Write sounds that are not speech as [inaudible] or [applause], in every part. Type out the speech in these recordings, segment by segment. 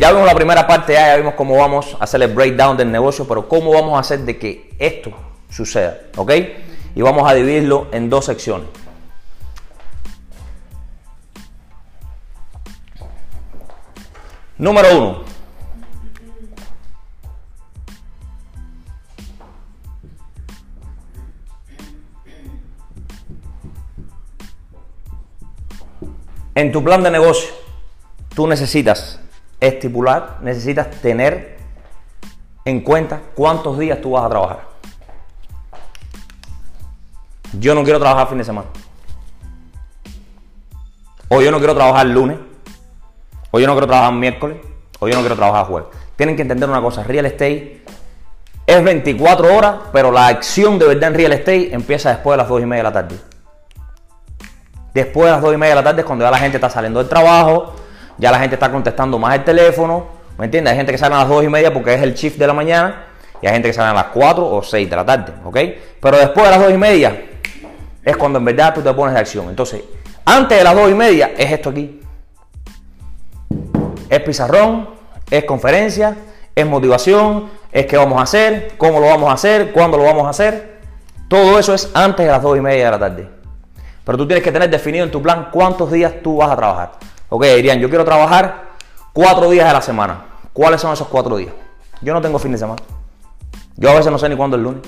Ya vimos la primera parte, ya, vimos cómo vamos a hacer el breakdown del negocio, pero cómo vamos a hacer de que esto suceda, ¿ok? Y vamos a dividirlo en dos secciones. Número uno. En tu plan de negocio, tú necesitas estipular, necesitas tener en cuenta cuántos días tú vas a trabajar. Yo no quiero trabajar fin de semana. O yo no quiero trabajar lunes. O yo no quiero trabajar miércoles. O yo no quiero trabajar jueves. Tienen que entender una cosa. Real estate es 24 horas, pero la acción de verdad en real estate empieza después de las 2 y media de la tarde. Después de las 2 y media de la tarde es cuando ya la gente está saliendo del trabajo, ya la gente está contestando más el teléfono. ¿Me entiendes? Hay gente que sale a las 2 y media porque es el shift de la mañana. Y hay gente que sale a las 4 o 6 de la tarde. ¿Ok? Pero después de las 2 y media es cuando en verdad tú te pones de acción. Entonces, antes de las 2 y media es esto aquí. Es pizarrón, es conferencia, es motivación, es qué vamos a hacer, cómo lo vamos a hacer, cuándo lo vamos a hacer. Todo eso es antes de las 2 y media de la tarde. Pero tú tienes que tener definido en tu plan cuántos días tú vas a trabajar. Ok, dirían, yo quiero trabajar cuatro días a la semana. ¿Cuáles son esos cuatro días? Yo no tengo fin de semana. Yo a veces no sé ni cuándo es el lunes.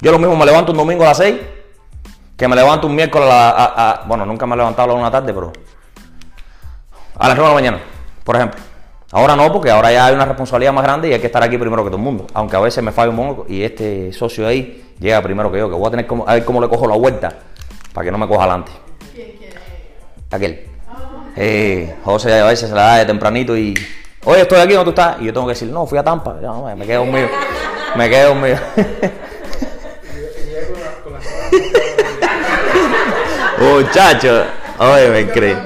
Yo lo mismo me levanto un domingo a las 6 que me levanto un miércoles a, la, bueno, nunca me he levantado a la una tarde, pero a las 9 de la mañana, por ejemplo. Ahora no, porque ahora ya hay una responsabilidad más grande y hay que estar aquí primero que todo el mundo. Aunque a veces me falla un poco y este socio ahí llega primero que yo, que voy a tener como, a ver cómo le cojo la vuelta para que no me coja adelante. ¿Quién, quién Aquel. Eh, José a veces se la da de tempranito y, oye, estoy aquí, ¿dónde tú estás? Y yo tengo que decir, no, fui a Tampa. Me quedo mío. Me quedo mío. [laughs] Muchacho, oye, me cree.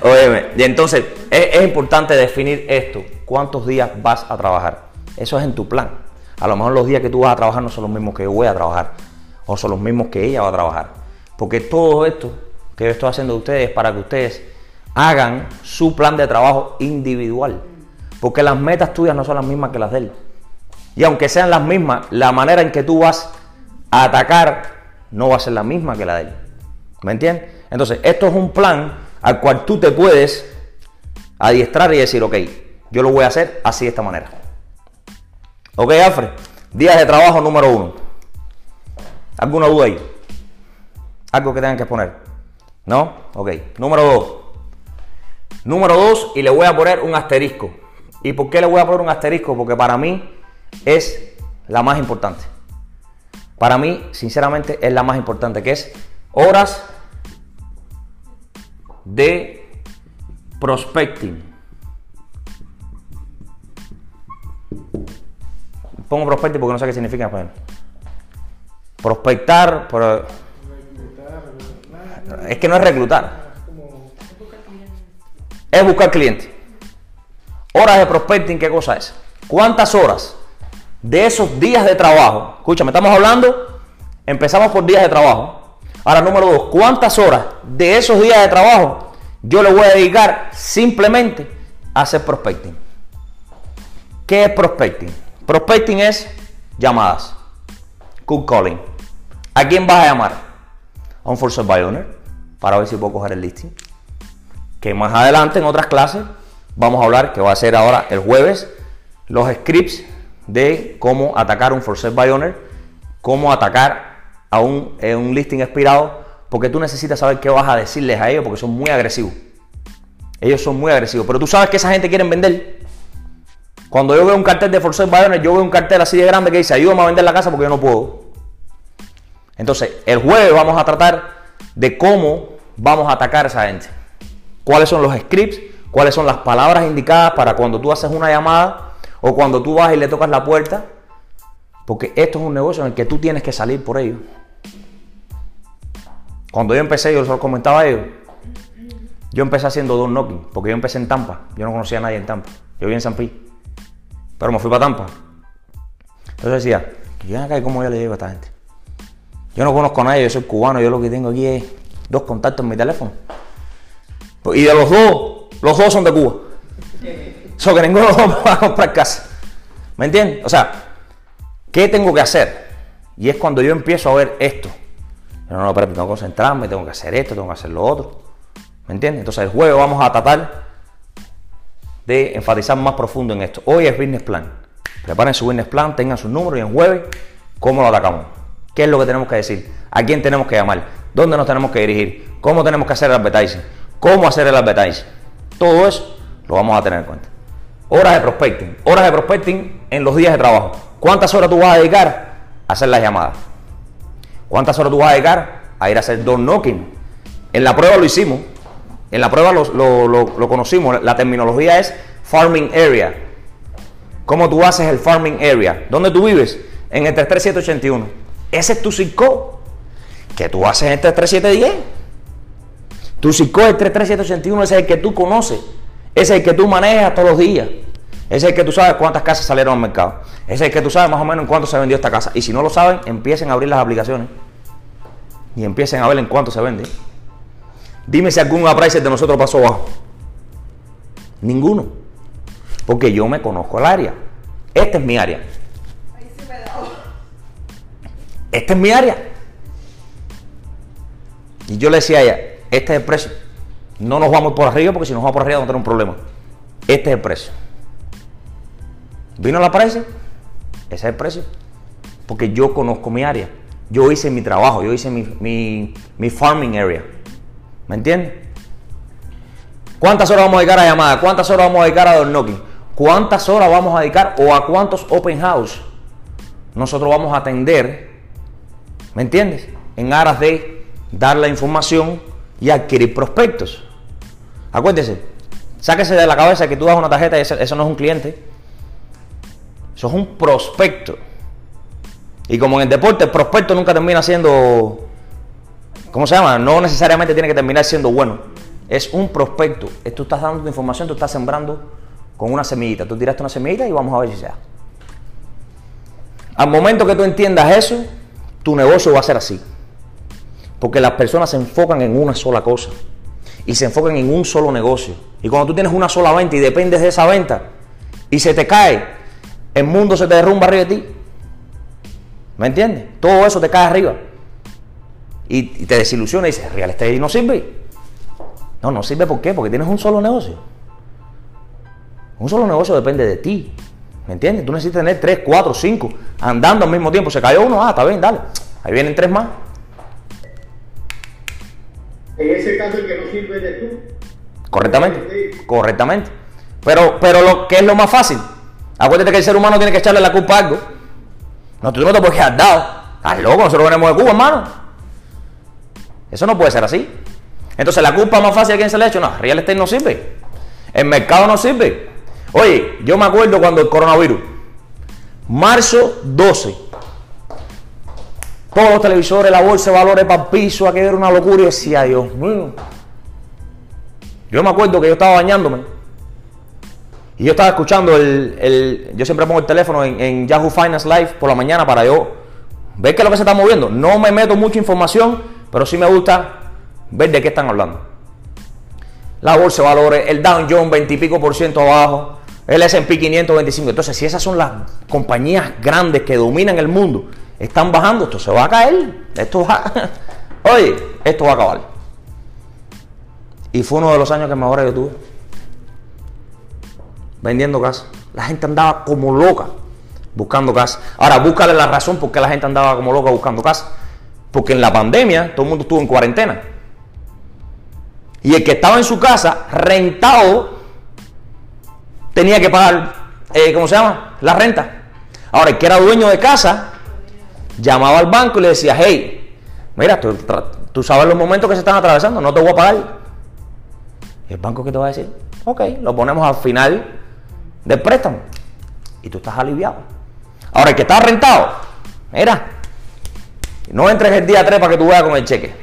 Óyeme, y entonces es, es, importante definir esto. ¿Cuántos días vas a trabajar? Eso es en tu plan. A lo mejor los días que tú vas a trabajar no son los mismos que yo voy a trabajar. O son los mismos que ella va a trabajar. Porque todo esto que yo estoy haciendo de ustedes es para que ustedes hagan su plan de trabajo individual. Porque las metas tuyas no son las mismas que las de él. Y aunque sean las mismas, la manera en que tú vas a atacar no va a ser la misma que la de él. ¿Me entiendes? Entonces, esto es un plan al cual tú te puedes adiestrar y decir, ok, yo lo voy a hacer así de esta manera. Ok, Alfred, días de trabajo número uno. ¿Alguna duda ahí? Algo que tengan que poner. ¿No? Ok. Número dos. Número dos, y le voy a poner un asterisco. ¿Y por qué le voy a poner un asterisco? Porque para mí es la más importante. Para mí, sinceramente, es la más importante, que es horas de prospecting. Pongo prospecting porque no sé qué significa en español. Prospectar, pero... es que no es reclutar. Es buscar clientes. Horas de prospecting, ¿qué cosa es? ¿Cuántas horas de esos días de trabajo? Escúchame, estamos hablando, empezamos por días de trabajo. Ahora, número dos, ¿cuántas horas de esos días de trabajo yo le voy a dedicar simplemente a hacer prospecting? ¿Qué es prospecting? Prospecting es llamadas, cold calling. ¿A quién vas a llamar? A un for sale owner para ver si puedo coger el listing. Que más adelante en otras clases vamos a hablar, que va a ser ahora el jueves, los scripts de cómo atacar un for sale by owner, cómo atacar a un, un listing expirado, porque tú necesitas saber qué vas a decirles a ellos, porque son muy agresivos. Ellos son muy agresivos, pero tú sabes que esa gente quiere vender. Cuando yo veo un cartel de for sale by yo veo un cartel así de grande que dice, ayúdame a vender la casa porque yo no puedo. Entonces, el jueves vamos a tratar de cómo vamos a atacar a esa gente. Cuáles son los scripts, cuáles son las palabras indicadas para cuando tú haces una llamada o cuando tú vas y le tocas la puerta. Porque esto es un negocio en el que tú tienes que salir por ello. Cuando yo empecé, yo les comentaba a ellos, yo empecé haciendo dos knocking, porque yo empecé en Tampa. Yo no conocía a nadie en Tampa. Yo vivía en San Pi. Pero me fui para Tampa. Entonces decía, acá cómo yo le digo a esta gente. Yo no conozco a nadie, yo soy cubano, yo lo que tengo aquí es dos contactos en mi teléfono. Y de los dos, los dos son de Cuba. [laughs] Eso que ninguno va a comprar casa. ¿Me entiendes? O sea, ¿qué tengo que hacer? Y es cuando yo empiezo a ver esto. No, no, espérate, tengo que concentrarme, tengo que hacer esto, tengo que hacer lo otro. ¿Me entiendes? Entonces el jueves vamos a tratar de enfatizar más profundo en esto. Hoy es business plan. Preparen su business plan, tengan su número y en jueves, ¿cómo lo atacamos? ¿Qué es lo que tenemos que decir? ¿A quién tenemos que llamar? ¿Dónde nos tenemos que dirigir? ¿Cómo tenemos que hacer el advertising? ¿Cómo hacer el advertising? Todo eso lo vamos a tener en cuenta. Horas de prospecting. Horas de prospecting en los días de trabajo. ¿Cuántas horas tú vas a dedicar a hacer las llamadas? ¿Cuántas horas tú vas a dedicar a ir a hacer door knocking? En la prueba lo hicimos. En la prueba lo, conocimos. La terminología es farming area. ¿Cómo tú haces el farming area? ¿Dónde tú vives? En el 33781. Ese es tu circo. ¿Qué tú haces en el 33710? Tu circo es el 33781. Ese es el que tú conoces. Ese es el que tú manejas todos los días. Ese es el que tú sabes cuántas casas salieron al mercado. Ese es el que tú sabes más o menos en cuánto se vendió esta casa. Y si no lo saben, empiecen a abrir las aplicaciones. Y empiecen a ver en cuánto se vende. Dime si algún appraiser de nosotros pasó bajo. Ninguno. Porque yo me conozco el área. Esta es mi área. Esta es mi área. Y yo le decía a ella, este es el precio. No nos vamos por arriba porque si nos vamos por arriba vamos a tener un problema. Este es el precio. ¿Vino la precio? Ese es el precio. Porque yo conozco mi área. Yo hice mi trabajo, yo hice mi, mi, farming area. ¿Me entiendes? ¿Cuántas horas vamos a dedicar a llamada? ¿Cuántas horas vamos a dedicar a door knocking? ¿Cuántas horas vamos a dedicar o a cuántos open house nosotros vamos a atender? ¿Me entiendes? En aras de dar la información y adquirir prospectos. Acuérdese, sáquese de la cabeza que tú das una tarjeta y eso no es un cliente. Eso es un prospecto. Y como en el deporte, el prospecto nunca termina siendo. ¿Cómo se llama? No necesariamente tiene que terminar siendo bueno. Es un prospecto. Tú estás dando tu información, tú estás sembrando con una semillita. Tú tiraste una semillita y vamos a ver si sea. Al momento que tú entiendas eso, tu negocio va a ser así. Porque las personas se enfocan en una sola cosa. Y se enfocan en un solo negocio. Y cuando tú tienes una sola venta y dependes de esa venta y se te cae, el mundo se te derrumba arriba de ti. ¿Me entiendes? Todo eso te cae arriba. Y, te desilusiona y dices, real estate no sirve. No, no sirve ¿por qué? Porque tienes un solo negocio. Un solo negocio depende de ti. ¿Me entiendes? Tú necesitas tener 3, 4, 5 andando al mismo tiempo. Se cayó uno, ah, está bien, dale. Ahí vienen tres más. En ese caso el que no sirve de tú. Correctamente. Correctamente. Pero, pero lo que es lo más fácil, Acuérdate que el ser humano tiene que echarle la culpa a algo. No, tú no te puedes quedar dado. Estás loco, nosotros venimos de Cuba, hermano. Eso no puede ser así. Entonces, la culpa más fácil a quién se le ha hecho, no, real estate no sirve. El mercado no sirve. Oye, yo me acuerdo cuando el coronavirus, marzo 12, todos los televisores, la bolsa de valores para el piso, aquello era una locura y decía, Dios mío. Yo me acuerdo que yo estaba bañándome y yo estaba escuchando el, yo siempre pongo el teléfono en, Yahoo Finance Live por la mañana para yo ver qué es lo que se está moviendo. No me meto mucha información, pero sí me gusta ver de qué están hablando. La bolsa de valores, el Dow Jones 20 y pico por ciento abajo, el S&P 525. Entonces, si esas son las compañías grandes que dominan el mundo, están bajando, esto se va a caer. Esto va, [laughs] oye, esto va a acabar. Y fue uno de los años que mejor yo tuve vendiendo casa. La gente andaba como loca buscando casa. Ahora, búscale la razón por qué la gente andaba como loca buscando casa. Porque en la pandemia todo el mundo estuvo en cuarentena. Y el que estaba en su casa rentado tenía que pagar, eh, ¿cómo se llama? La renta. Ahora, el que era dueño de casa llamaba al banco y le decía, hey, mira, tú, tú sabes los momentos que se están atravesando, no te voy a pagar. ¿Y el banco qué te va a decir? Ok, lo ponemos al final del préstamo. Y tú estás aliviado. Ahora, el que está rentado, mira, no entres el día 3 para que tú veas con el cheque.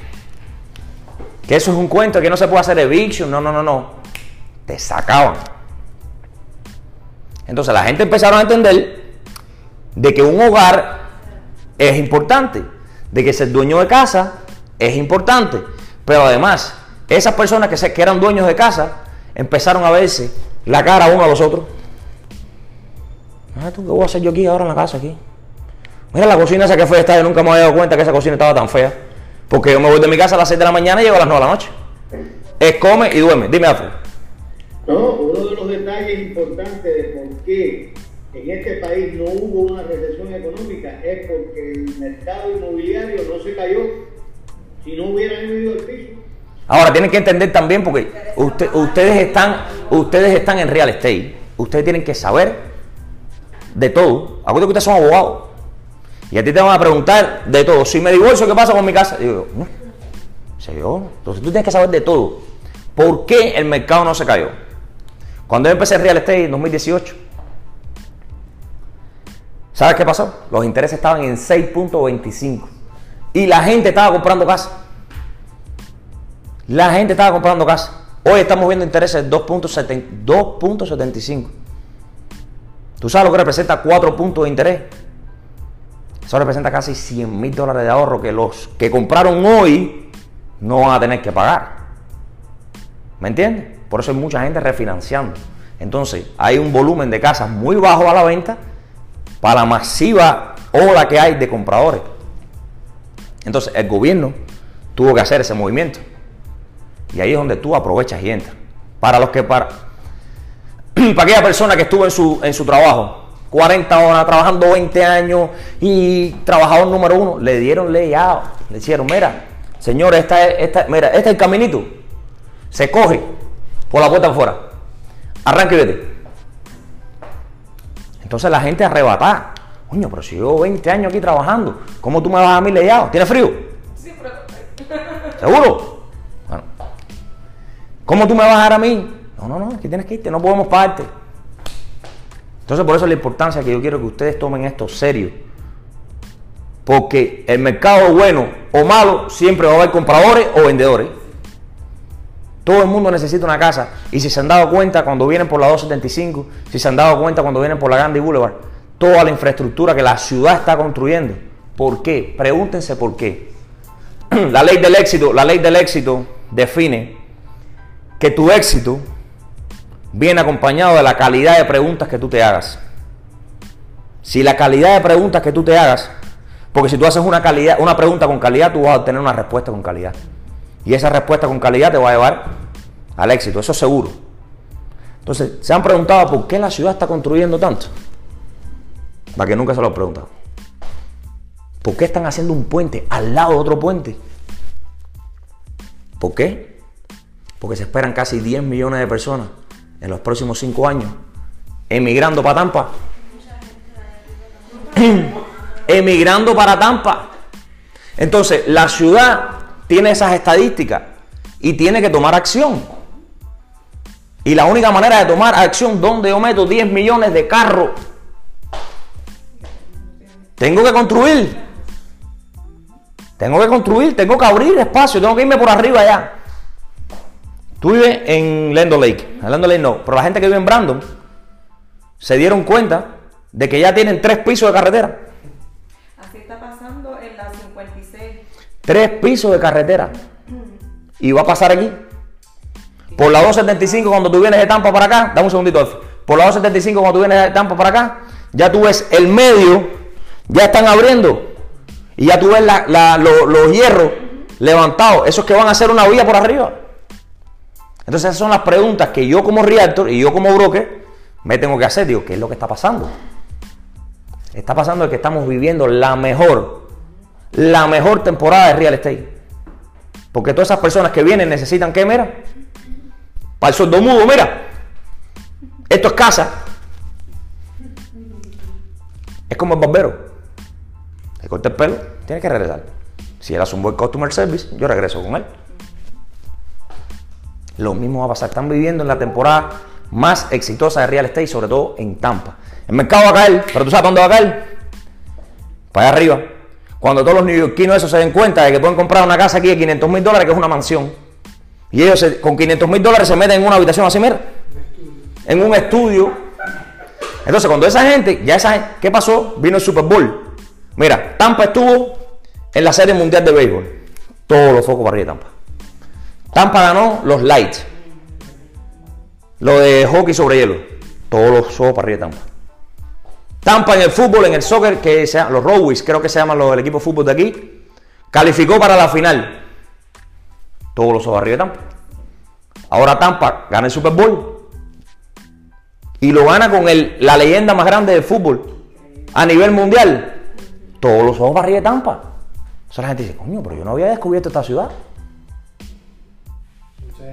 Que eso es un cuento, que no se puede hacer eviction. No, no, no, no. Te sacaban. Entonces la gente empezaron a entender de que un hogar es importante, de que ser dueño de casa es importante, pero además esas personas que, eran dueños de casa empezaron a verse la cara uno a los otros. Ah, ¿tú qué voy a hacer yo aquí ahora en la casa aquí? Mira la cocina esa que fue esta, yo nunca me había dado cuenta que esa cocina estaba tan fea. Porque yo me voy de mi casa a las 6 de la mañana y llego a las 9 de la noche. Es come y duerme. Dime, Afro. No, uno de los detalles importantes de por qué en este país no hubo una recesión económica es porque el mercado inmobiliario no se cayó si no hubieran ido el piso. Ahora tienen que entender también porque usted- ustedes están ustedes están en real estate. Ustedes tienen que saber de todo. Acuérdense que ustedes son abogados. Y a ti te van a preguntar de todo. Si me divorcio, ¿qué pasa con mi casa? Yo, no. Yo, entonces tú tienes que saber de todo. ¿Por qué el mercado no se cayó? Cuando yo empecé real estate en 2018, ¿sabes qué pasó? Los intereses estaban en 6.25 y la gente estaba comprando casa. La gente estaba comprando casa. Hoy estamos viendo intereses de 2.70 2.75. ¿Tú sabes lo que representa 4 puntos de interés? Eso representa casi 100 mil dólares de ahorro que los que compraron hoy no van a tener que pagar. ¿Me entiendes? Por eso hay mucha gente refinanciando. Entonces, hay un volumen de casas muy bajo a la venta para la masiva ola que hay de compradores. Entonces, el gobierno tuvo que hacer ese movimiento. Y ahí es donde tú aprovechas y entras. Para los que para, [clears throat] para aquella persona que estuvo en su, en su trabajo, 40 horas, trabajando 20 años y trabajador número uno, le dieron leyado. Le dijeron, mira, señor, esta es, esta, mira, este es el caminito. Se coge por la puerta afuera. Arranca y vete. Entonces la gente arrebata. Coño, pero si yo 20 años aquí trabajando, ¿cómo tú me vas a mí leyado? ¿Tienes frío? Sí, pero [laughs] ¿Seguro? Bueno. ¿Cómo tú me vas a dar a mí? No, no, no, aquí tienes que irte, no podemos pagarte. Entonces, por eso es la importancia que yo quiero que ustedes tomen esto serio. Porque el mercado bueno o malo siempre va a haber compradores o vendedores. Todo el mundo necesita una casa. Y si se han dado cuenta cuando vienen por la 275, si se han dado cuenta cuando vienen por la Gandhi Boulevard, toda la infraestructura que la ciudad está construyendo. ¿Por qué? Pregúntense por qué. [clears throat] La ley del éxito, la ley del éxito define que tu éxito viene acompañado de la calidad de preguntas que tú te hagas. Si la calidad de preguntas que tú te hagas, porque si tú haces una calidad, una pregunta con calidad, tú vas a obtener una respuesta con calidad. Y esa respuesta con calidad te va a llevar al éxito, eso es seguro. Entonces, ¿se han preguntado por qué la ciudad está construyendo tanto? Para que nunca se lo han preguntado. ¿Por qué están haciendo un puente al lado de otro puente? ¿Por qué? Porque se esperan casi 10 millones de personas en los próximos 5 años emigrando para Tampa. [clears throat] emigrando para Tampa. Entonces, la ciudad tiene esas estadísticas y tiene que tomar acción. Y la única manera de tomar acción, donde yo meto 10 millones de carros, tengo que construir. Tengo que construir, tengo que abrir espacio, tengo que irme por arriba allá. Tú vives en Lendo Lake, en Lendo Lake no, pero la gente que vive en Brandon se dieron cuenta de que ya tienen tres pisos de carretera. Tres pisos de carretera. Y va a pasar aquí. Por la 275 cuando tú vienes de Tampa para acá, dame un segundito. Por la 275 cuando tú vienes de Tampa para acá, ya tú ves el medio, ya están abriendo. Y ya tú ves la- la- lo- los hierros levantados, esos que van a hacer una vía por arriba. Entonces esas son las preguntas que yo como realtor y yo como broker me tengo que hacer. Digo, ¿qué es lo que está pasando? Está pasando que estamos viviendo la mejor, la mejor temporada de real estate. Porque todas esas personas que vienen necesitan qué, mira, para el sueldo mudo, mira. Esto es casa. Es como el barbero. Le corta el pelo, tiene que regresar. Si él hace un buen customer service, yo regreso con él. Lo mismo va a pasar. Están viviendo en la temporada más exitosa de real estate, sobre todo en Tampa. El mercado va a caer, pero tú sabes dónde va a caer. Para allá arriba. Cuando todos los neoyorquinos esos se den cuenta de que pueden comprar una casa aquí de 500 mil dólares, que es una mansión. Y ellos con 500 mil dólares se meten en una habitación así, mira. En un estudio. Entonces, cuando esa gente, ya esa gente, ¿qué pasó? Vino el Super Bowl. Mira, Tampa estuvo en la Serie Mundial de Béisbol. Todos los focos para arriba de Tampa. Tampa ganó los lights. Lo de hockey sobre hielo. Todos los ojos para arriba de Tampa. Tampa en el fútbol, en el soccer, que sea, los Rowis, creo que se llaman los del equipo de fútbol de aquí, calificó para la final. Todos los ojos arriba de Tampa. Ahora Tampa gana el Super Bowl. Y lo gana con el, la leyenda más grande del fútbol a nivel mundial. Todos los ojos arriba de Tampa. Eso la gente dice, coño, pero yo no había descubierto esta ciudad.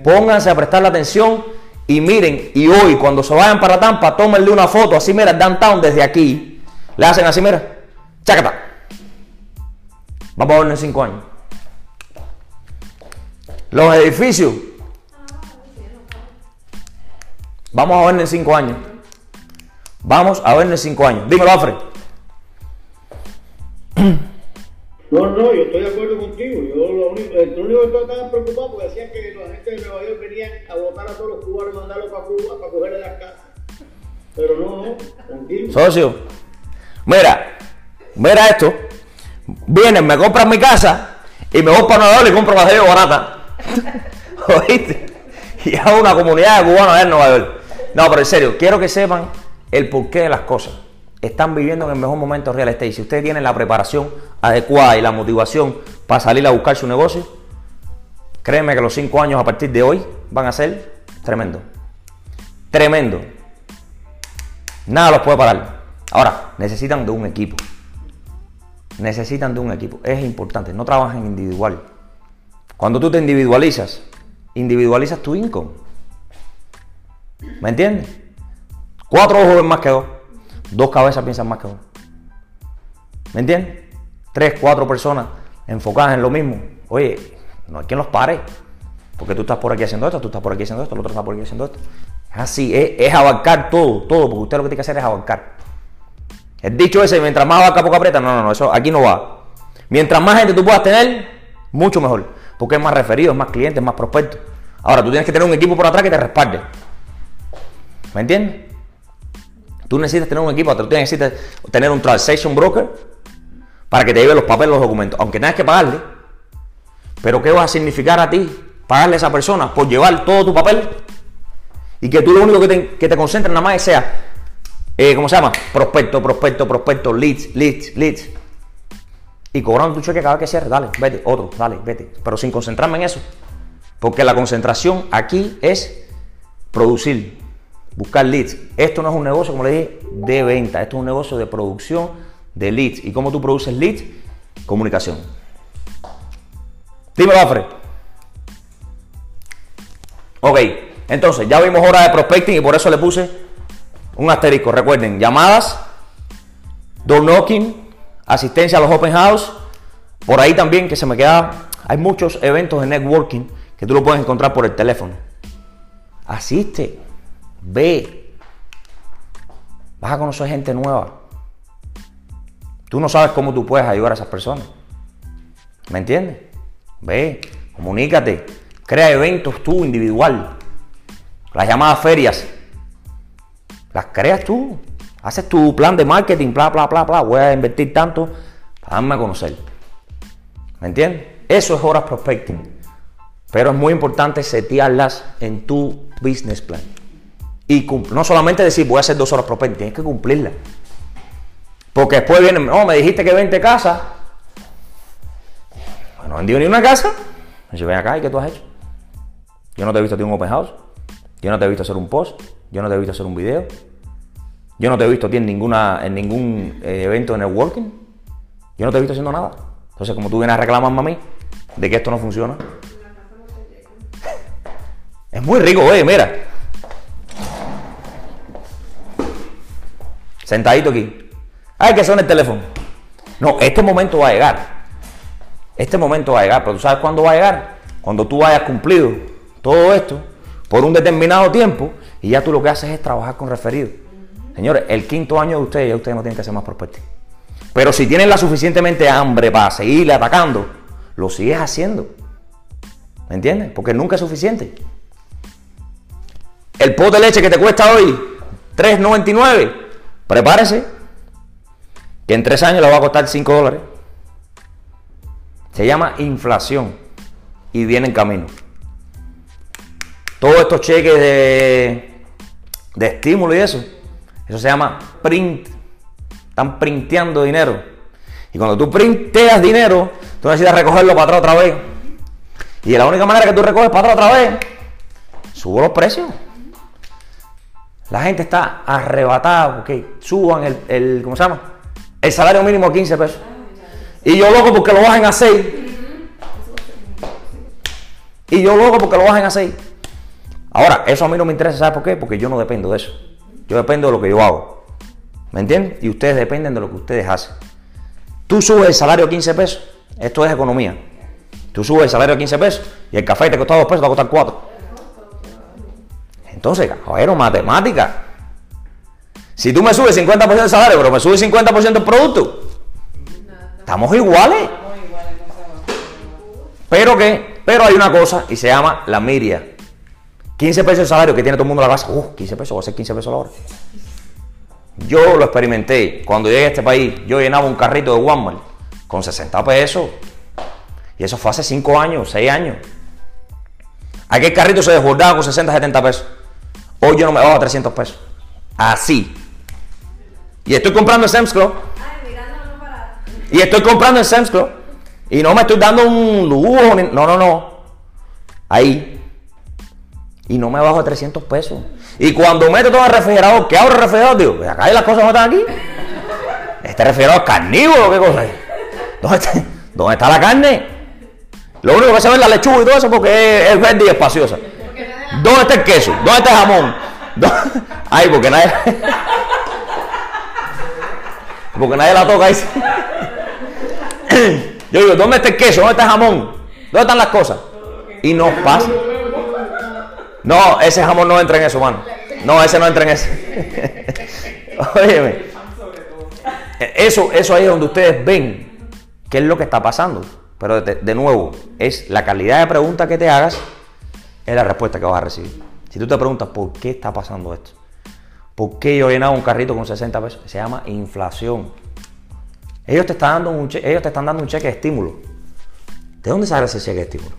Pónganse a prestar la atención y miren, y hoy cuando se vayan para Tampa, tómenle una foto así, mira, downtown desde aquí. Le hacen así, mira, chácata. Vamos a verlo en cinco años. Los edificios. Vamos a verlo en cinco años. Vamos a verlo en cinco años. Dímelo, Alfred. No, no, yo estoy de acuerdo contigo. Único, el único que estaba preocupado porque decían que la gente de Nueva York venían a votar a todos los cubanos y mandarlos para Cuba para cogerle las casas. Pero no, no, tranquilo. Socio, mira, mira esto. Vienen, me compran mi casa y me voy para Nueva York y compro la barata. [laughs] ¿Oíste? Y hago una comunidad de cubanos en Nueva York. No, pero en serio, quiero que sepan el porqué de las cosas. Están viviendo en el mejor momento real estate. Si ustedes tienen la preparación adecuada y la motivación para salir a buscar su negocio, créeme que los cinco años a partir de hoy van a ser tremendo. Tremendo. Nada los puede parar. Ahora, necesitan de un equipo. Necesitan de un equipo. Es importante. No trabajen individual. Cuando tú te individualizas, individualizas tu income. ¿Me entiendes? Cuatro ojos ven más que dos. Dos cabezas piensan más que uno. ¿Me entiendes? Tres, cuatro personas enfocadas en lo mismo. Oye, no hay quien los pare. Porque tú estás por aquí haciendo esto, tú estás por aquí haciendo esto, el otro está por aquí haciendo esto. Es así, es, es abarcar todo, todo, porque usted lo que tiene que hacer es abarcar. El dicho ese, mientras más abarca, poco aprieta, no, no, no, eso aquí no va. Mientras más gente tú puedas tener, mucho mejor. Porque es más referidos, más clientes, más prospectos. Ahora, tú tienes que tener un equipo por atrás que te respalde. ¿Me entiendes? Tú necesitas tener un equipo, tú necesitas tener un transaction broker para que te lleve los papeles, los documentos, aunque tengas que pagarle. Pero ¿qué va a significar a ti pagarle a esa persona por llevar todo tu papel? Y que tú lo único que te, que te concentres nada más sea, eh, ¿cómo se llama? Prospecto, prospecto, prospecto, leads, leads, leads. Y cobrando tu cheque cada vez que cierre, dale, vete, otro, dale, vete. Pero sin concentrarme en eso. Porque la concentración aquí es producir, buscar leads. Esto no es un negocio, como le dije, de venta. Esto es un negocio de producción de leads. ¿Y cómo tú produces leads? Comunicación. Dime, Alfred. Ok, entonces ya vimos hora de prospecting y por eso le puse un asterisco. Recuerden, llamadas, door knocking, asistencia a los open house. Por ahí también que se me queda, hay muchos eventos de networking que tú lo puedes encontrar por el teléfono. Asiste, ve, vas a conocer gente nueva. Tú no sabes cómo tú puedes ayudar a esas personas. ¿Me entiendes? Ve, comunícate, crea eventos tú individual. Las llamadas ferias, las creas tú. Haces tu plan de marketing, bla, bla, bla, bla. Voy a invertir tanto para darme a conocer. ¿Me entiendes? Eso es horas prospecting. Pero es muy importante setearlas en tu business plan. Y no solamente decir voy a hacer dos horas prospecting, tienes que cumplirlas. Porque después vienen, no, me dijiste que 20 casas. Bueno, no vendido ni una casa. Yo ven acá y ¿qué tú has hecho? Yo no te he visto a ti un open house. Yo no te he visto hacer un post. Yo no te he visto hacer un video. Yo no te he visto a ti en, ninguna, en ningún eh, evento de networking. Yo no te he visto haciendo nada. Entonces, como tú vienes a reclamarme a mí de que esto no funciona. [laughs] Es muy rico, oye, mira. Sentadito aquí. Ay, que son el teléfono. No, este momento va a llegar. Este momento va a llegar, pero ¿tú sabes cuándo va a llegar? Cuando tú hayas cumplido todo esto por un determinado tiempo y ya tú lo que haces es trabajar con referidos. Señores, el quinto año de ustedes ya ustedes no tienen que hacer más prospecting. Pero si tienen la suficientemente hambre para seguirle atacando, lo sigues haciendo. ¿Me entiendes? Porque nunca es suficiente. El pot de leche que te cuesta hoy 3.99, prepárese que en tres años le va a costar 5 dólares. Se llama inflación y viene en camino. todos estos cheques de, de estímulo y eso, eso se llama print. Están printeando dinero. Y cuando tú printeas dinero, tú necesitas recogerlo para atrás otra vez. Y la única manera que tú recoges para atrás otra vez, subo los precios. La gente está arrebatada porque suban el, el ¿cómo se llama? El salario mínimo a 15 pesos. Y yo loco porque lo bajen a 6. Y yo loco porque lo bajen a 6. Ahora, eso a mí no me interesa, ¿sabes por qué? Porque yo no dependo de eso. Yo dependo de lo que yo hago. ¿Me entienden? Y ustedes dependen de lo que ustedes hacen. Tú subes el salario a 15 pesos. Esto es economía. Tú subes el salario a 15 pesos y el café te costaba 2 pesos, te va a costar 4. Entonces, caballero, matemática. Si tú me subes 50% del salario, pero me subes 50% del producto, estamos iguales. Pero que, pero hay una cosa y se llama la miria. 15 pesos de salario que tiene todo el mundo en la casa. Uh, 15 pesos, va a ser 15 pesos la hora. Yo lo experimenté. Cuando llegué a este país, yo llenaba un carrito de Walmart con 60 pesos. Y eso fue hace 5 años, 6 años. Aquel carrito se desbordaba con 60, 70 pesos. Hoy yo no me bajo a 300 pesos. Así. Y estoy comprando en Sam's Club. Y estoy comprando en Sam's Club. Y no me estoy dando un lujo. No, no, no. Ahí. Y no me bajo a 300 pesos. Y cuando meto todo el refrigerador, ¿qué abro el refrigerador? Digo, "Pues acá hay las cosas no están aquí. Este refrigerador es carnívoro, ¿qué cosa es? ¿Dónde está, dónde está la carne? Lo único que se ve es la lechuga y todo eso porque es, es verde y espaciosa. ¿Dónde está el queso? ¿Dónde está el jamón? ¿Dó- Ay, porque nadie. Porque nadie la toca ahí. Yo digo, ¿dónde está el queso? ¿Dónde está el jamón? ¿Dónde están las cosas? Y nos pasa. No, ese jamón no entra en eso, mano. No, ese no entra en ese. [laughs] Óyeme. Eso, eso ahí es donde ustedes ven qué es lo que está pasando. Pero de, de nuevo, es la calidad de pregunta que te hagas, es la respuesta que vas a recibir. Si tú te preguntas por qué está pasando esto, por qué yo he llenado un carrito con 60 pesos, se llama inflación. Ellos te están dando un, ellos te están dando un cheque de estímulo. ¿De dónde sale ese cheque de estímulo?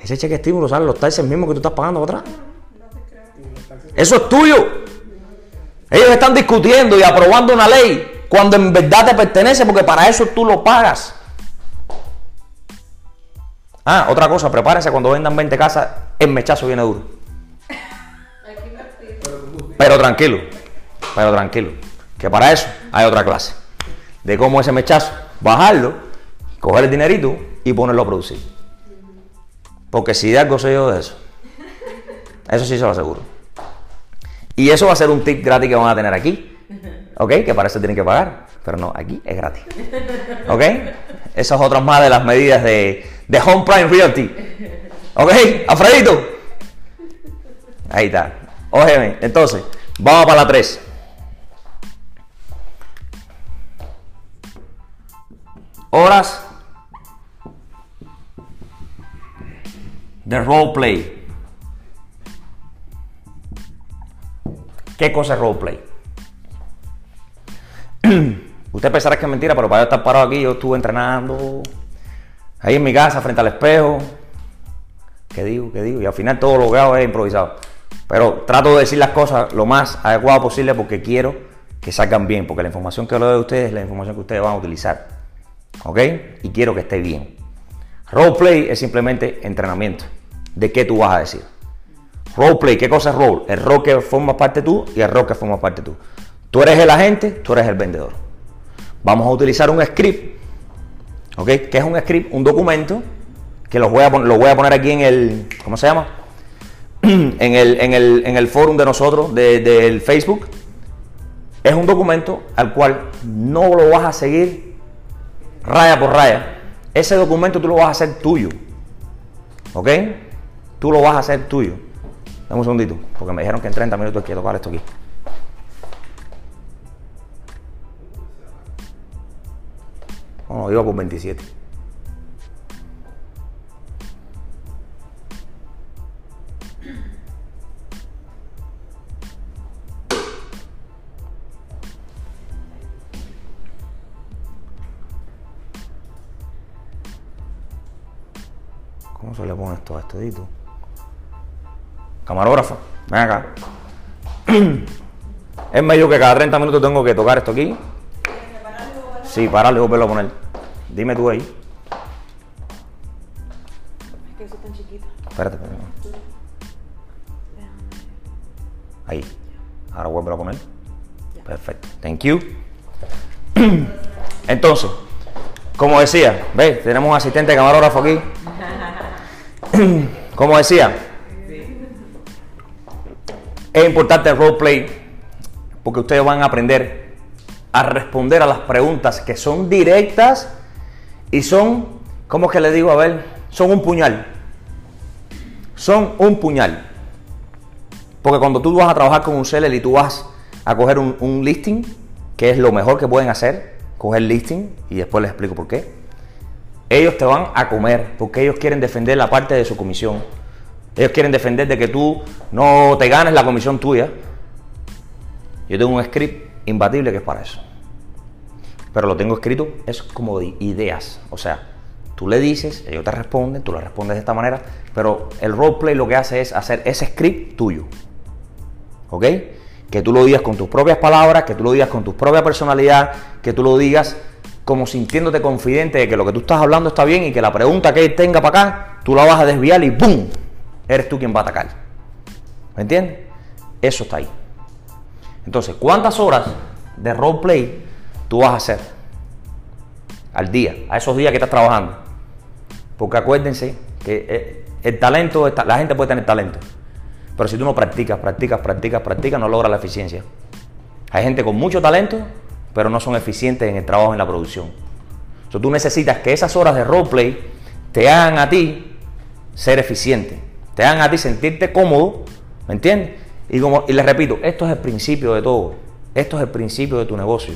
Ese cheque de estímulo sale los taxes mismos que tú estás pagando atrás. Eso es tuyo. Ellos están discutiendo y aprobando una ley cuando en verdad te pertenece porque para eso tú lo pagas. Ah, otra cosa, prepárese cuando vendan 20 casas, el mechazo viene duro. Pero tranquilo, pero tranquilo, que para eso hay otra clase. De cómo ese mechazo, bajarlo, coger el dinerito y ponerlo a producir. Porque si de algo sé yo de eso, eso sí se lo aseguro. Y eso va a ser un tip gratis que van a tener aquí. ¿Ok? Que para eso tienen que pagar. Pero no, aquí es gratis. ¿Ok? Esas otras más de las medidas de, de Home Prime Realty. ¿Ok? Alfredito. Ahí está. Óyeme, entonces, vamos para la 3. Horas de roleplay. ¿Qué cosa es roleplay? [clears throat] Usted pensará que es mentira, pero para yo estar parado aquí, yo estuve entrenando ahí en mi casa, frente al espejo. ¿Qué digo? ¿Qué digo? Y al final todo lo que hago es improvisado. Pero trato de decir las cosas lo más adecuado posible porque quiero que salgan bien, porque la información que le doy a ustedes es la información que ustedes van a utilizar. ¿Ok? Y quiero que esté bien. Roleplay es simplemente entrenamiento. ¿De qué tú vas a decir? Roleplay, ¿qué cosa es role? El rol que forma parte tú y el rol que forma parte tú. Tú eres el agente, tú eres el vendedor. Vamos a utilizar un script. ¿Ok? ¿Qué es un script? Un documento que lo voy a, lo voy a poner aquí en el. ¿Cómo se llama? [clears throat] en el, en el, en el forum de nosotros, de- del Facebook. Es un documento al cual no lo vas a seguir raya por raya. Ese documento tú lo vas a hacer tuyo. ¿Ok? Tú lo vas a hacer tuyo. Dame un segundito, porque me dijeron que en 30 minutos hay que tocar esto aquí. No, iba por 27. ¿Cómo se le pone esto a esto, Dito? Camarógrafo, ven acá. Él me dijo que cada 30 minutos tengo que tocar esto aquí. Sí, pararle y volverlo a poner. Dime tú ahí. Es que eso es tan chiquito. Espérate, espérate. Ahí. Ahora vuelvo a poner. Perfecto. Thank you. [clears throat] Entonces, como decía, ¿ves? Tenemos un asistente camarógrafo aquí. [clears throat] Como decía, es importante el roleplay porque ustedes van a aprender a responder a las preguntas que son directas y son, ¿cómo que le digo? A ver, son un puñal. Son un puñal. Porque cuando tú vas a trabajar con un seller y tú vas a coger un, un listing, que es lo mejor que pueden hacer, coger listing, y después les explico por qué. Ellos te van a comer porque ellos quieren defender la parte de su comisión. Ellos quieren defender de que tú no te ganes la comisión tuya. Yo tengo un script imbatible que es para eso. Pero lo tengo escrito, es como de ideas. O sea, tú le dices, ellos te responden, tú le respondes de esta manera, pero el roleplay lo que hace es hacer ese script tuyo. ¿Ok? Que tú lo digas con tus propias palabras, que tú lo digas con tu propia personalidad, que tú lo digas como sintiéndote confidente de que lo que tú estás hablando está bien y que la pregunta que él tenga para acá, tú la vas a desviar y ¡pum! Eres tú quien va a atacar. ¿Me entiendes? Eso está ahí. Entonces, ¿cuántas horas de roleplay tú vas a hacer al día, a esos días que estás trabajando? Porque acuérdense que eh, el talento, la gente puede tener talento, pero si tú no practicas, practicas, practicas, practicas, no logras la eficiencia. Hay gente con mucho talento, pero no son eficientes en el trabajo, en la producción. Entonces, tú necesitas que esas horas de roleplay te hagan a ti ser eficiente, te hagan a ti sentirte cómodo, ¿me entiendes? Y, como, y les repito, esto es el principio de todo, esto es el principio de tu negocio.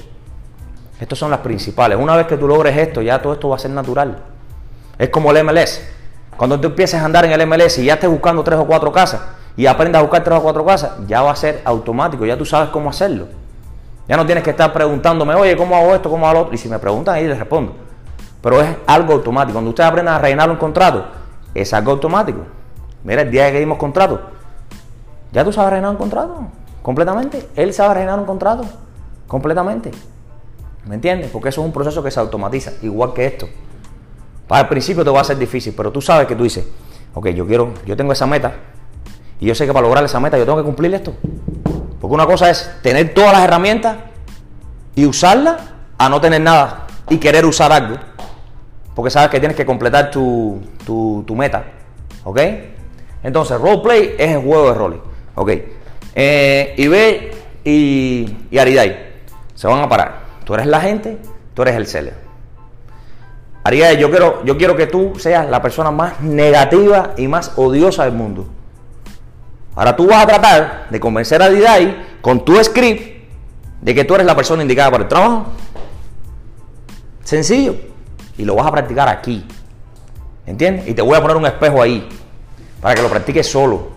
Estas son las principales. Una vez que tú logres esto, ya todo esto va a ser natural. Es como el MLS. Cuando tú empieces a andar en el MLS y ya estés buscando tres o cuatro casas y aprendas a buscar tres o cuatro casas, ya va a ser automático, ya tú sabes cómo hacerlo. Ya no tienes que estar preguntándome, oye, ¿cómo hago esto? ¿Cómo hago lo otro? Y si me preguntan, ahí les respondo. Pero es algo automático. Cuando ustedes aprendan a rellenar un contrato, es algo automático. Mira, el día que dimos contrato, ya tú sabes rellenar un contrato, completamente. Él sabe rellenar un contrato, completamente. ¿Me entiendes? Porque eso es un proceso que se automatiza, igual que esto. El principio te va a ser difícil, pero tú sabes que tú dices, ok, yo quiero, yo tengo esa meta, y yo sé que para lograr esa meta yo tengo que cumplir esto. Porque una cosa es tener todas las herramientas y usarlas a no tener nada y querer usar algo. Porque sabes que tienes que completar tu, tu, tu meta. ¿Ok? Entonces, roleplay es el juego de roles. ¿Ok? Eh, y, y Aridai se van a parar. Tú eres la gente, tú eres el seller. Aridai, yo quiero, yo quiero que tú seas la persona más negativa y más odiosa del mundo. Ahora tú vas a tratar de convencer a Didai con tu script de que tú eres la persona indicada para el trabajo. Sencillo. Y lo vas a practicar aquí. ¿Entiendes? Y te voy a poner un espejo ahí para que lo practiques solo.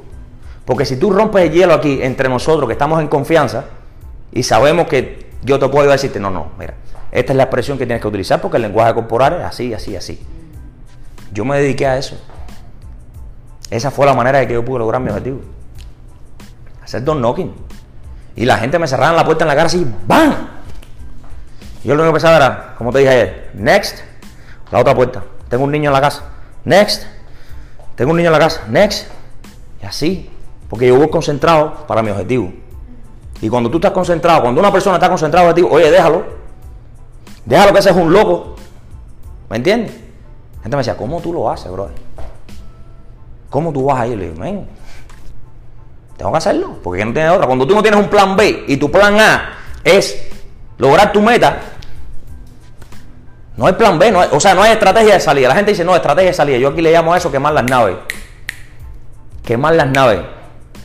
Porque si tú rompes el hielo aquí entre nosotros que estamos en confianza y sabemos que yo te puedo decirte, no, no, mira, esta es la expresión que tienes que utilizar porque el lenguaje corporal es así, así, así. Yo me dediqué a eso. Esa fue la manera de que yo pude lograr mi objetivo. Hacer dos knocking. Y la gente me cerraba la puerta en la cara así, ¡bam! Yo lo único que pensaba era, como te dije ayer, next, la otra puerta. Tengo un niño en la casa, next. Tengo un niño en la casa, next. Y así, porque yo voy concentrado para mi objetivo. Y cuando tú estás concentrado, cuando una persona está concentrada objetivo, oye, déjalo. Déjalo que ese es un loco. ¿Me entiendes? La gente me decía, ¿cómo tú lo haces, brother? ¿Cómo tú vas ahí? Le digo, "Men, tengo que hacerlo, porque no tienes otra. Cuando tú no tienes un plan B y tu plan A es lograr tu meta, no hay plan B, no o sea, no hay estrategia de salida. La gente dice, no, estrategia de salida. Yo aquí le llamo a eso quemar las naves. Quemar las naves.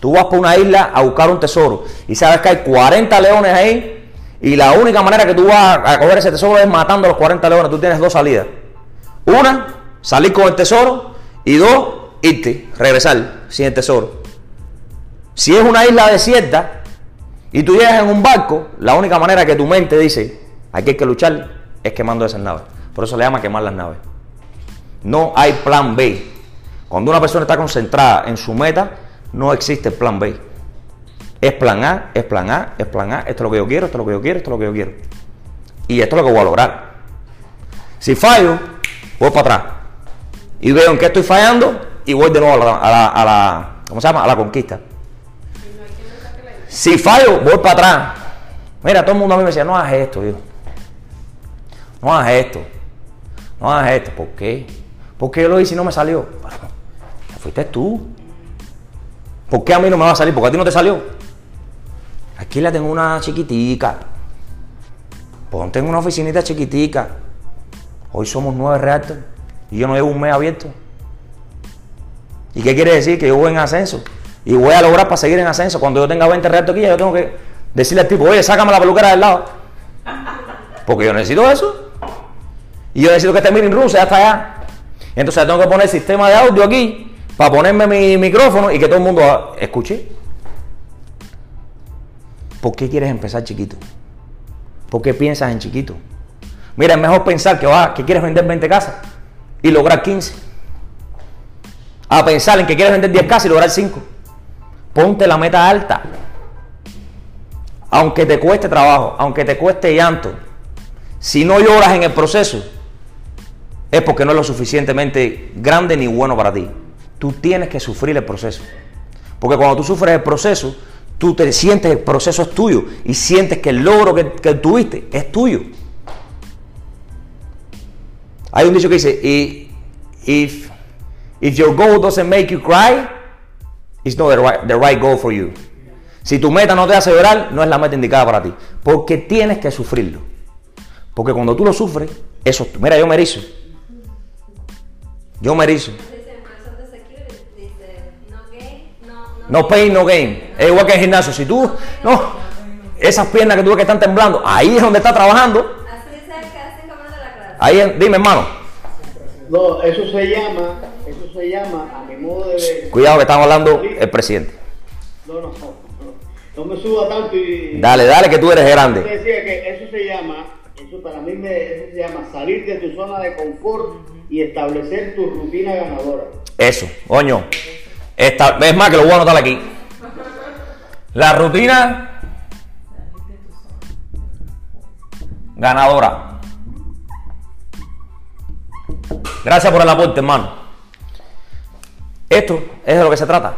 Tú vas por una isla a buscar un tesoro y sabes que hay 40 leones ahí y la única manera que tú vas a coger ese tesoro es matando a los 40 leones. Tú tienes dos salidas. Una, salir con el tesoro y dos, irte, regresar sin el tesoro. Si es una isla desierta y tú llegas en un barco, la única manera que tu mente dice, aquí hay que luchar, es quemando esas naves. Por eso le llama quemar las naves. No hay plan B. Cuando una persona está concentrada en su meta, no existe plan B. Es plan A, es plan A, es plan A, esto es lo que yo quiero, esto es lo que yo quiero, esto es lo que yo quiero. Y esto es lo que voy a lograr. Si fallo, voy para atrás. Y veo en qué estoy fallando y voy de nuevo a la, ¿cómo se llama? A la conquista. Si fallo, voy para atrás. Mira, todo el mundo a mí me decía, no hagas esto, hijo. No hagas esto. No hagas esto. ¿Por qué? Porque yo lo hice y no me salió. Fuiste tú. ¿Por qué a mí no me va a salir? Porque a ti no te salió. Aquí la tengo una chiquitica. Ponte en una oficinita chiquitica. Hoy somos nueve reactos y yo no llevo un mes abierto. ¿Y qué quiere decir? Que yo voy en ascenso. Y voy a lograr para seguir en ascenso. Cuando yo tenga 20 reactos aquí, yo tengo que decirle al tipo, oye, sácame la peluquera del lado. Porque yo necesito eso. Y yo necesito que este room sea hasta allá. Entonces tengo que poner el sistema de audio aquí para ponerme mi micrófono y que todo el mundo ah, escuche. ¿Por qué quieres empezar chiquito? ¿Por qué piensas en chiquito? Mira, es mejor pensar que, vas, que quieres vender 20 casas y lograr 15. A pensar en que quieres vender 10 casas y lograr 5. Ponte la meta alta. Aunque te cueste trabajo, aunque te cueste llanto, si no lloras en el proceso, es porque no es lo suficientemente grande ni bueno para ti. Tú tienes que sufrir el proceso. Porque cuando tú sufres el proceso, tú te sientes el proceso es tuyo y sientes que el logro que, que tuviste es tuyo. Hay un dicho que dice, "I- if, if your goal doesn't make you cry, it's not the right, the right goal for you. Si tu meta no te hace llorar, no es la meta indicada para ti. Porque tienes que sufrirlo. Porque cuando tú lo sufres, eso. Mira, yo me erizo. Yo me erizo. No, pain, no game. Es igual que en el gimnasio. Si tú, no, esas piernas que tú ves que están temblando, ahí es donde está trabajando. Ahí, dime, hermano. No, eso se llama, eso se llama, a mi modo de ver. Cuidado que estamos hablando el presidente. No, no, no, no me suba tanto y. Dale, dale, que tú eres grande. decía que eso se llama, eso para mí me, eso se llama salir de tu zona de confort y establecer tu rutina ganadora. Eso, coño. Es más que lo voy a anotar aquí. La rutina ganadora. Gracias por el aporte, hermano. Esto es de lo que se trata.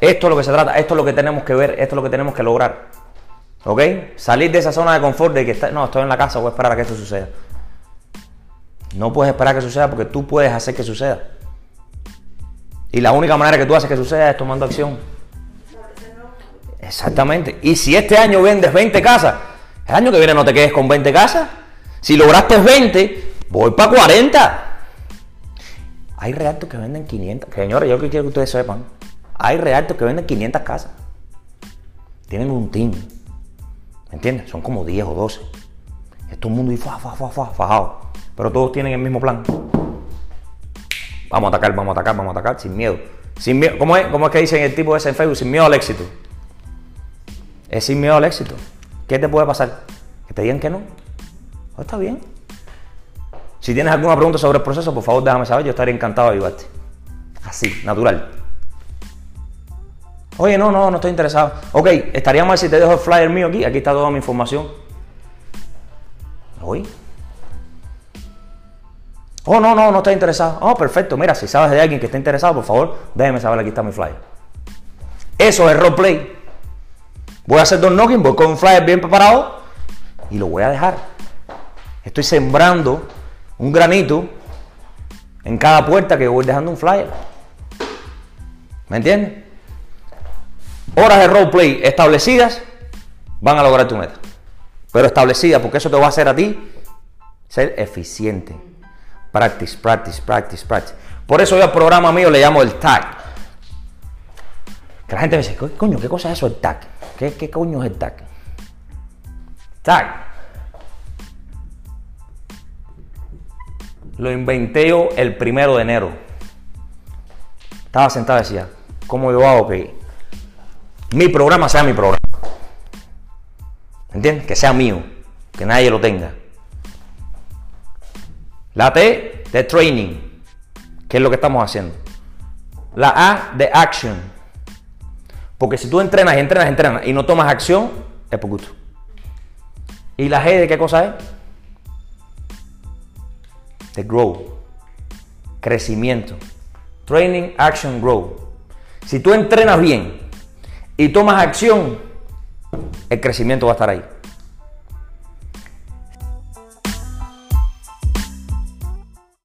Esto es lo que se trata. Esto es lo que tenemos que ver. Esto es lo que tenemos que lograr. ¿Ok? Salir de esa zona de confort de que está, no, estoy en la casa, voy a esperar a que esto suceda. No puedes esperar que suceda porque tú puedes hacer que suceda. Y la única manera que tú haces que suceda es tomando acción. Exactamente. Y si este año vendes 20 casas, el año que viene no te quedes con 20 casas. Si lograste 20, voy para 40. Hay realtos que venden 500. Señores, yo que quiero que ustedes sepan. Hay realtos que venden 500 casas. Tienen un team. ¿Me entiendes? Son como 10 o 12. Es todo el mundo y fa, fa, fa, fa, fajado. Pero todos tienen el mismo plan. Vamos a atacar, vamos a atacar, vamos a atacar, sin miedo. Sin miedo. ¿Cómo es, ¿Cómo es que dicen el tipo ese en Facebook? Sin miedo al éxito. Es sin miedo al éxito. ¿Qué te puede pasar? Que te digan que no. Oh, está bien. Si tienes alguna pregunta sobre el proceso, por favor déjame saber, yo estaré encantado de ayudarte. Así, natural. Oye, no, no, no estoy interesado. Ok, estaría mal si te dejo el flyer mío aquí. Aquí está toda mi información. Oye. Oh, no, no, no estoy interesado. Oh, perfecto. Mira, si sabes de alguien que esté interesado, por favor, déjeme saber. Aquí está mi flyer. Eso es roleplay. Voy a hacer dos knocking, voy con un flyer bien preparado y lo voy a dejar. Estoy sembrando un granito en cada puerta que voy dejando un flyer. ¿Me entiendes? Horas de roleplay establecidas van a lograr tu meta. Pero establecidas, porque eso te va a hacer a ti ser eficiente. Practice, practice, practice, practice. Por eso yo al programa mío le llamo el tag. Que la gente me dice, "Co- coño, ¿qué cosa es eso el tag? ¿Qué, qué coño es el tag? Tag. Lo inventé yo el primero de enero. Estaba sentado y decía, ¿cómo yo hago que mi programa sea mi programa? ¿Entiendes? Que sea mío, que nadie lo tenga. La T de training, que es lo que estamos haciendo. La A de action. Porque si tú entrenas entrenas, entrenas y no tomas acción, es por gusto. ¿Y la G de qué cosa es? De grow. Crecimiento. Training, action, grow. Si tú entrenas bien y tomas acción, el crecimiento va a estar ahí.